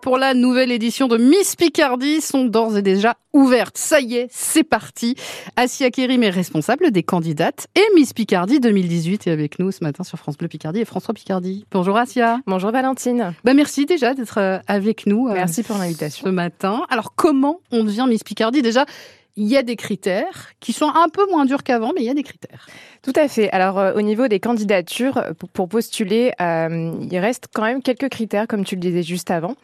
pour la nouvelle édition de Miss Picardie sont d'ores et déjà ouvertes. Ça y est, c'est parti. Asia Kérim est responsable des candidates et Miss Picardie 2018 est avec nous ce matin sur France Bleu Picardie et François Picardie. Bonjour Asia. Bonjour Valentine. Bah merci déjà d'être euh, avec nous. Euh, merci pour l'invitation. Ce matin. Alors comment on devient Miss Picardie? Déjà, il y a des critères qui sont un peu moins durs qu'avant, mais il y a des critères. Tout à fait. Alors euh, au niveau des candidatures, euh, pour, postuler, euh, il reste quand même quelques critères, comme tu le disais juste avant.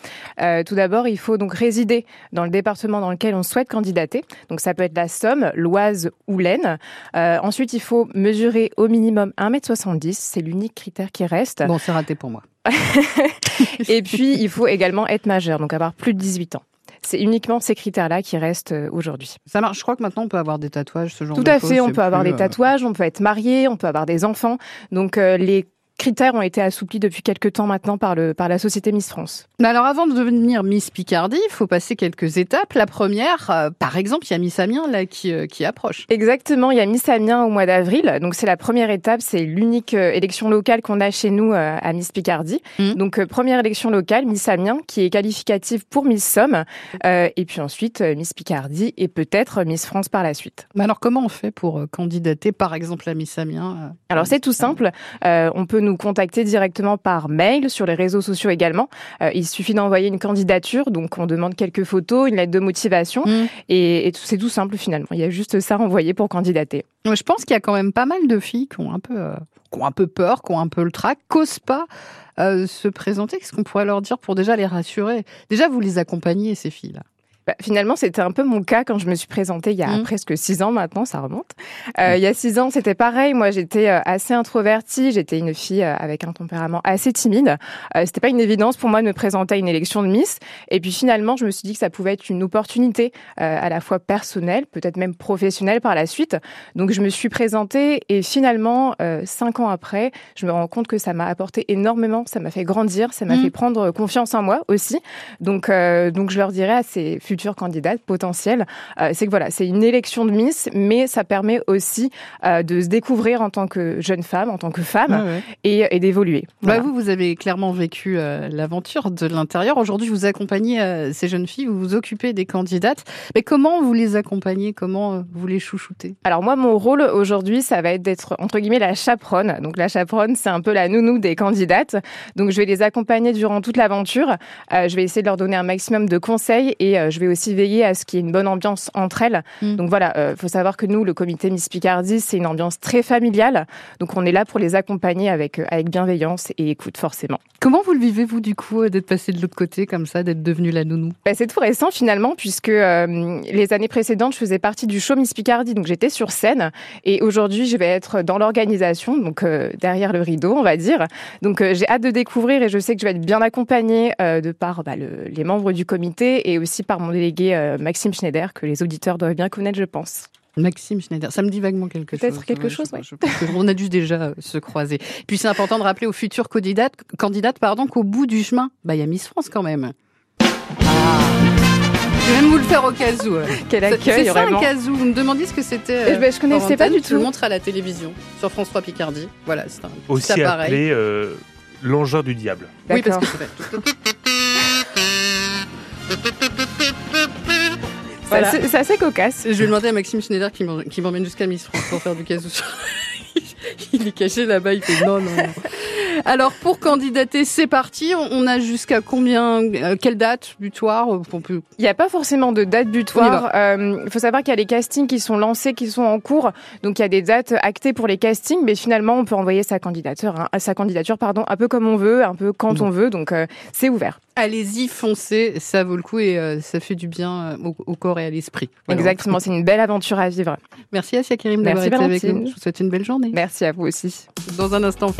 tout d'abord, il faut donc résider dans le département dans lequel on souhaite candidater. Donc ça peut être la Somme, l'Oise ou l'Aisne. ensuite, il faut mesurer au minimum 1m70. C'est l'unique critère qui reste. Bon, c'est raté pour moi. Et puis, il faut également être majeur, donc avoir plus de 18 ans. C'est uniquement ces critères-là qui restent euh, aujourd'hui. Ça marche. Je crois que maintenant on peut avoir des tatouages, ce genre Tout de choses. Tout à fait. On peut avoir des euh, tatouages, on peut être marié, on peut avoir des enfants. Donc euh, les critères ont été assouplis depuis quelques temps maintenant par, le, par la société Miss France. Mais alors avant de devenir Miss Picardie, il faut passer quelques étapes. La première, euh, par exemple, il y a Miss Amiens là qui, euh, qui approche. Exactement, il y a Miss Amiens au mois d'avril. Donc c'est la première étape, c'est l'unique euh, élection locale qu'on a chez nous à Miss Picardie. Mmh. Donc première élection locale, Miss Amiens, qui est qualificative pour Miss Somme. et puis ensuite Miss Picardie et peut-être Miss France par la suite. Mais alors comment on fait pour candidater par exemple à Miss Amiens Alors c'est tout simple. on peut nous contacter directement par mail, sur les réseaux sociaux également. Euh, il suffit d'envoyer une candidature, donc on demande quelques photos, une lettre de motivation, mm. et, c'est tout simple finalement. Il y a juste ça à envoyer pour candidater. Je pense qu'il y a quand même pas mal de filles qui ont un peu, euh, qui ont un peu peur, qui ont un peu le trac, qu'osent pas euh, se présenter. Qu'est-ce qu'on pourrait leur dire pour déjà les rassurer? Déjà, vous les accompagnez, ces filles-là bah, finalement, c'était un peu mon cas quand je me suis présentée il y a mmh. presque six ans maintenant, ça remonte. Euh, il y a six ans, c'était pareil. Moi, j'étais euh, assez introvertie. J'étais une fille euh, avec un tempérament assez timide. Euh, c'était pas une évidence pour moi de me présenter à une élection de Miss. Et puis finalement, je me suis dit que ça pouvait être une opportunité euh, à la fois personnelle, peut-être même professionnelle par la suite. Donc, je me suis présentée et finalement, cinq ans après, je me rends compte que ça m'a apporté énormément. Ça m'a fait grandir, ça m'a mmh. fait prendre confiance en moi aussi. Donc, donc, je leur dirais à ces futures candidates potentielles, euh, c'est que voilà, c'est une élection de Miss, mais ça permet aussi euh, de se découvrir en tant que jeune femme, en tant que femme, et, d'évoluer. Bah, vous, vous avez clairement vécu euh, l'aventure de l'intérieur. Aujourd'hui, vous accompagnez ces jeunes filles, vous vous occupez des candidates. Mais comment vous les accompagnez? Comment vous les chouchoutez? Alors moi, mon rôle aujourd'hui, ça va être d'être entre guillemets la chaperonne. Donc la chaperonne, c'est un peu la nounou des candidates. Donc je vais les accompagner durant toute l'aventure. je vais essayer de leur donner un maximum de conseils et je vais aussi veiller à ce qu'il y ait une bonne ambiance entre elles. Mm. Donc voilà, il euh, faut savoir que nous, le comité Miss Picardie, c'est une ambiance très familiale. Donc on est là pour les accompagner avec, euh, avec bienveillance et écoute forcément. Comment vous le vivez, vous, du coup, euh, d'être passé de l'autre côté comme ça, d'être devenue la nounou? Bah, C'est tout récent finalement, puisque les années précédentes, je faisais partie du show Miss Picardie, donc j'étais sur scène. Et aujourd'hui, je vais être dans l'organisation, donc derrière le rideau, on va dire. Donc j'ai hâte de découvrir et je sais que je vais être bien accompagnée de par bah, le, les membres du comité et aussi par mon délégué euh, Maxime Schneider, que les auditeurs doivent bien connaître, je pense. Maxime Schneider, ça me dit vaguement quelque chose. Peut-être quelque chose, oui. On a dû déjà euh, se croiser. Puis c'est important de rappeler aux futures candidates, candidates pardon, qu'au bout du chemin, bah, il y a Miss France quand même. Ah. Je vais même vous le faire au cas où. Quel accueil, C'est ça un cas où. Vous me demandiez ce que c'était. je, euh, je connaissais pas du tout. Je le montre à la télévision sur France 3 Picardie. Voilà, c'est un Aussi appelé euh, l'engin du diable. Oui, parce que c'est C'est assez, cocasse. Je vais demander à Maxime Schneider qui m'emmène jusqu'à Miss France pour faire du casou. il est caché là-bas, il fait non, non. non. Alors pour candidater, c'est parti. On a jusqu'à combien euh, Quelle date butoir Il n'y a pas forcément de date butoir. Euh, il faut savoir qu'il y a les castings qui sont lancés, qui sont en cours. Donc il y a des dates actées pour les castings, mais finalement on peut envoyer sa candidature, hein, sa candidature pardon, un peu comme on veut, un peu quand on veut. Donc euh, c'est ouvert. Allez-y, foncez, ça vaut le coup et ça fait du bien au, corps et à l'esprit. Exactement, c'est une belle aventure à vivre. Merci Asia Kerim d'avoir été avec nous. Je vous souhaite une belle journée. Merci à vous aussi. Dans un instant.